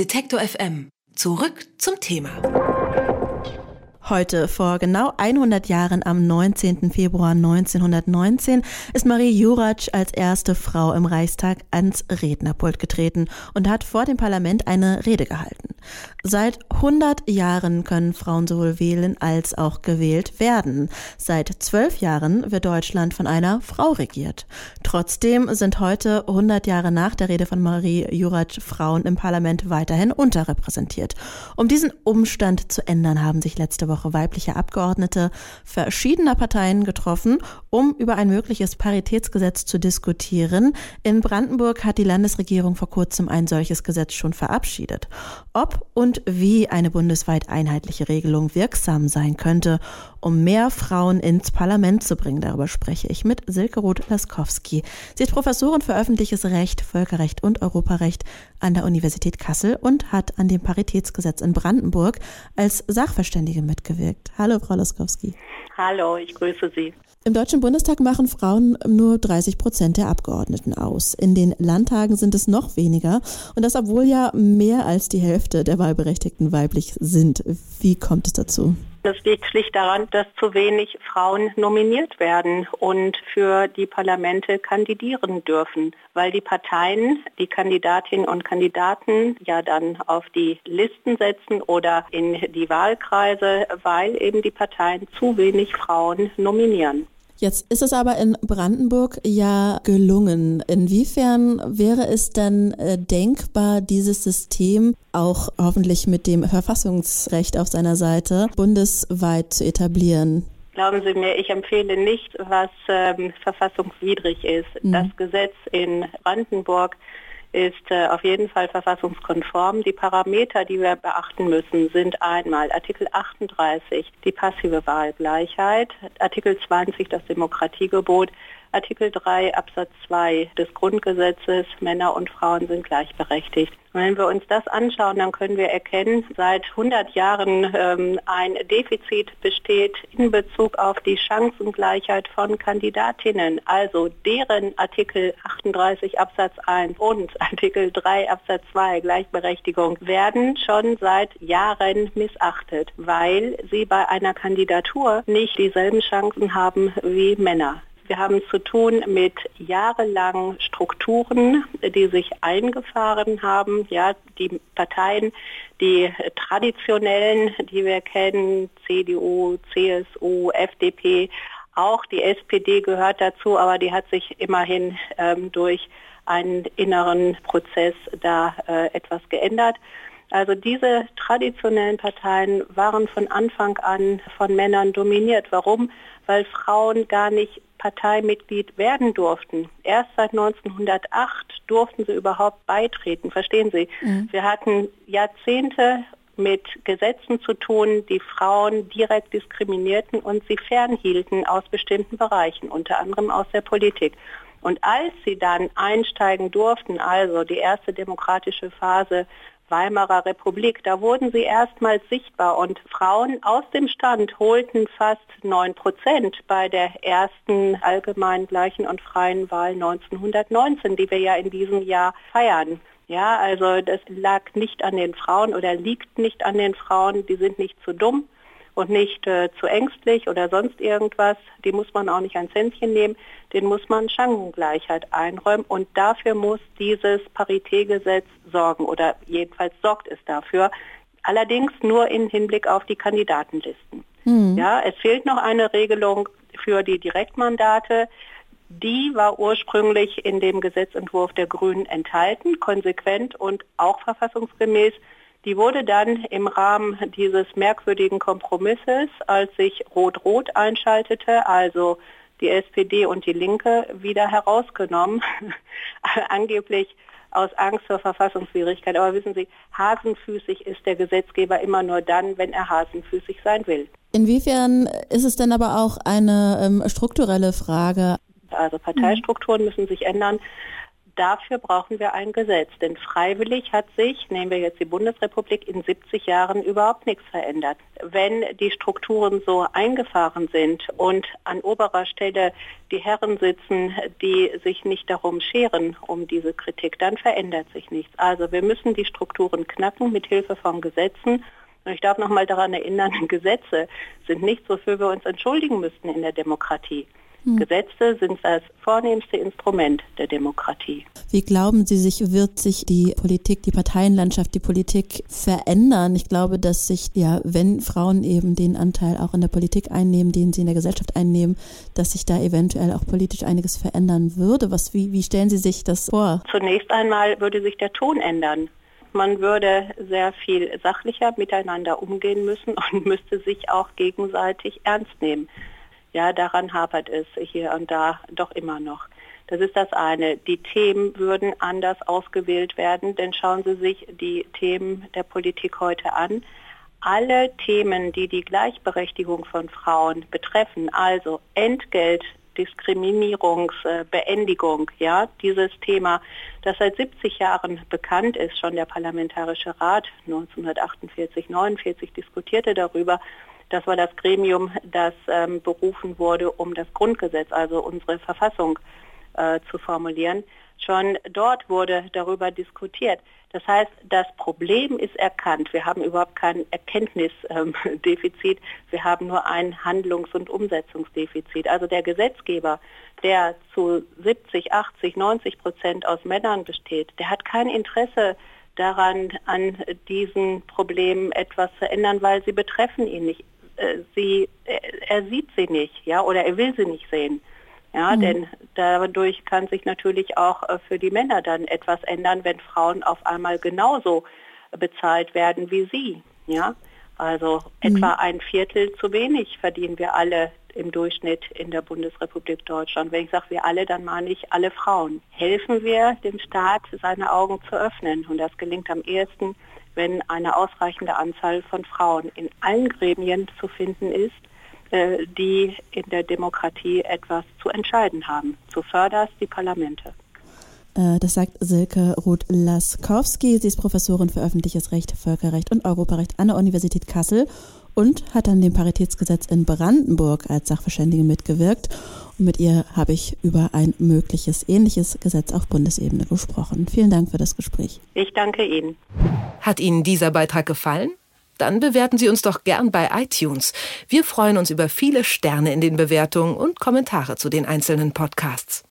Detektor FM. Zurück zum Thema. Heute, vor genau 100 Jahren, am 19. Februar 1919, ist Marie Juratsch als erste Frau im Reichstag ans Rednerpult getreten und hat vor dem Parlament eine Rede gehalten. Seit 100 Jahren können Frauen sowohl wählen als auch gewählt werden. Seit zwölf Jahren wird Deutschland von einer Frau regiert. Trotzdem sind heute, 100 Jahre nach der Rede von Marie Juratsch, Frauen im Parlament weiterhin unterrepräsentiert. Um diesen Umstand zu ändern, haben sich letzte Woche Woche weibliche Abgeordnete verschiedener Parteien getroffen, um über ein mögliches Paritätsgesetz zu diskutieren. In Brandenburg hat die Landesregierung vor kurzem ein solches Gesetz schon verabschiedet. Ob und wie eine bundesweit einheitliche Regelung wirksam sein könnte, um mehr Frauen ins Parlament zu bringen, darüber spreche ich mit Silke Roth-Laskowski. Sie ist Professorin für öffentliches Recht, Völkerrecht und Europarecht an der Universität Kassel und hat an dem Paritätsgesetz in Brandenburg als Sachverständige mitgewirkt. Hallo, Frau Laskowski. Hallo, ich grüße Sie. Im Deutschen Bundestag machen Frauen nur 30 Prozent der Abgeordneten aus. In den Landtagen sind es noch weniger. Und das, obwohl ja mehr als die Hälfte der Wahlberechtigten weiblich sind. Wie kommt es dazu? Das liegt schlicht daran, dass zu wenig Frauen nominiert werden und für die Parlamente kandidieren dürfen, weil die Parteien die Kandidatinnen und Kandidaten ja dann auf die Listen setzen oder in die Wahlkreise, weil eben die Parteien zu wenig Frauen nominieren. Jetzt ist es aber in Brandenburg ja gelungen. Inwiefern wäre es denn äh, denkbar, dieses System auch hoffentlich mit dem Verfassungsrecht auf seiner Seite bundesweit zu etablieren? Glauben Sie mir, ich empfehle nicht, was ähm, verfassungswidrig ist. Mhm. Das Gesetz in Brandenburg ist äh, auf jeden Fall verfassungskonform. Die Parameter, die wir beachten müssen, sind einmal Artikel 38, die passive Wahlgleichheit, Artikel 20, das Demokratiegebot, Artikel 3 Absatz 2 des Grundgesetzes, Männer und Frauen sind gleichberechtigt. Und wenn wir uns das anschauen, dann können wir erkennen, seit 100 Jahren ähm, ein Defizit besteht in Bezug auf die Chancengleichheit von Kandidatinnen. Also deren Artikel 38 Absatz 1 und Artikel 3 Absatz 2 Gleichberechtigung werden schon seit Jahren missachtet, weil sie bei einer Kandidatur nicht dieselben Chancen haben wie Männer. Wir haben zu tun mit jahrelangen Strukturen, die sich eingefahren haben. Ja, die Parteien, die traditionellen, die wir kennen, CDU, CSU, FDP, auch die SPD gehört dazu, aber die hat sich immerhin ähm, durch einen inneren Prozess da äh, etwas geändert. Also diese traditionellen Parteien waren von Anfang an von Männern dominiert. Warum? Weil Frauen gar nicht Parteimitglied werden durften. Erst seit 1908 durften sie überhaupt beitreten. Verstehen Sie? Mhm. Wir hatten Jahrzehnte mit Gesetzen zu tun, die Frauen direkt diskriminierten und sie fernhielten aus bestimmten Bereichen, unter anderem aus der Politik. Und als sie dann einsteigen durften, also die erste demokratische Phase Weimarer Republik. Da wurden sie erstmals sichtbar und Frauen aus dem Stand holten fast 9 Prozent bei der ersten allgemeinen, gleichen und freien Wahl 1919, die wir ja in diesem Jahr feiern. Ja, also das lag nicht an den Frauen oder liegt nicht an den Frauen, die sind nicht zu dumm und nicht äh, zu ängstlich oder sonst irgendwas. Die muss man auch nicht ein Zähnchen nehmen, den muss man Chancengleichheit einräumen und dafür muss dieses Paritätgesetz sorgen oder jedenfalls sorgt es dafür. Allerdings nur im Hinblick auf die Kandidatenlisten. Mhm. Ja, es fehlt noch eine Regelung für die Direktmandate. Die war ursprünglich in dem Gesetzentwurf der Grünen enthalten, konsequent und auch verfassungsgemäß. Die wurde dann im Rahmen dieses merkwürdigen Kompromisses, als sich Rot-Rot einschaltete, also die SPD und die Linke, wieder herausgenommen, angeblich aus Angst vor Verfassungswidrigkeit. Aber wissen Sie, hasenfüßig ist der Gesetzgeber immer nur dann, wenn er hasenfüßig sein will. Inwiefern ist es denn aber auch eine ähm, strukturelle Frage? Also Parteistrukturen müssen sich ändern Dafür brauchen wir ein Gesetz, denn freiwillig hat sich, nehmen wir jetzt die Bundesrepublik, in 70 Jahren überhaupt nichts verändert. Wenn die Strukturen so eingefahren sind und an oberer Stelle die Herren sitzen, die sich nicht darum scheren, um diese Kritik, dann verändert sich nichts. Also wir müssen die Strukturen knacken mit Hilfe von Gesetzen. Und ich darf noch mal daran erinnern, Gesetze sind nichts, wofür wir uns entschuldigen müssten in der Demokratie. Hm. Gesetze sind das vornehmste Instrument der Demokratie. Wie glauben Sie sich, wird sich die Politik, die Parteienlandschaft, die Politik verändern? Ich glaube, dass sich, ja, wenn Frauen eben den Anteil auch in der Politik einnehmen, den sie in der Gesellschaft einnehmen, dass sich da eventuell auch politisch einiges verändern würde. Was, wie, wie stellen Sie sich das vor? Zunächst einmal würde sich der Ton ändern. Man würde sehr viel sachlicher miteinander umgehen müssen und müsste sich auch gegenseitig ernst nehmen. Ja, daran hapert es hier und da doch immer noch. Das ist das eine. Die Themen würden anders ausgewählt werden, denn schauen Sie sich die Themen der Politik heute an. Alle Themen, die die Gleichberechtigung von Frauen betreffen, also Entgelt, Diskriminierungsbeendigung, ja, dieses Thema, das seit 70 Jahren bekannt ist, schon der Parlamentarische Rat 1948, 49 diskutierte darüber das war das Gremium, das ähm, berufen wurde, um das Grundgesetz, also unsere Verfassung äh, zu formulieren. Schon dort wurde darüber diskutiert. Das heißt, das Problem ist erkannt. Wir haben überhaupt kein Erkenntnisdefizit. Ähm, Wir haben nur ein Handlungs- und Umsetzungsdefizit. Also der Gesetzgeber, der zu 70, 80, 90 Prozent aus Männern besteht, der hat kein Interesse daran, an diesen Problemen etwas zu ändern, weil sie betreffen ihn nicht. Äh, sie, äh, er sieht sie nicht, ja, oder er will sie nicht sehen. Ja, mhm. denn dadurch kann sich natürlich auch äh, für die Männer dann etwas ändern, wenn Frauen auf einmal genauso bezahlt werden wie sie. Ja, also mhm. etwa ein Viertel zu wenig verdienen wir alle im Durchschnitt in der Bundesrepublik Deutschland. Wenn ich sage wir alle, dann meine ich alle Frauen. Helfen wir dem Staat, seine Augen zu öffnen. Und das gelingt am ehesten, wenn eine ausreichende Anzahl von Frauen in allen Gremien zu finden ist, äh, die in der Demokratie etwas zu entscheiden haben. Zuvörderst die Parlamente. Äh, das sagt Silke Roth-Laskowski. Sie ist Professorin für öffentliches Recht, Völkerrecht und Europarecht an der Universität Kassel und hat an dem Paritätsgesetz in Brandenburg als Sachverständige mitgewirkt. Und mit ihr habe ich über ein mögliches ähnliches Gesetz auf Bundesebene gesprochen. Vielen Dank für das Gespräch. Ich danke Ihnen. Hat Ihnen dieser Beitrag gefallen? Dann bewerten Sie uns doch gern bei iTunes. Wir freuen uns über viele Sterne in den Bewertungen und Kommentare zu den einzelnen Podcasts.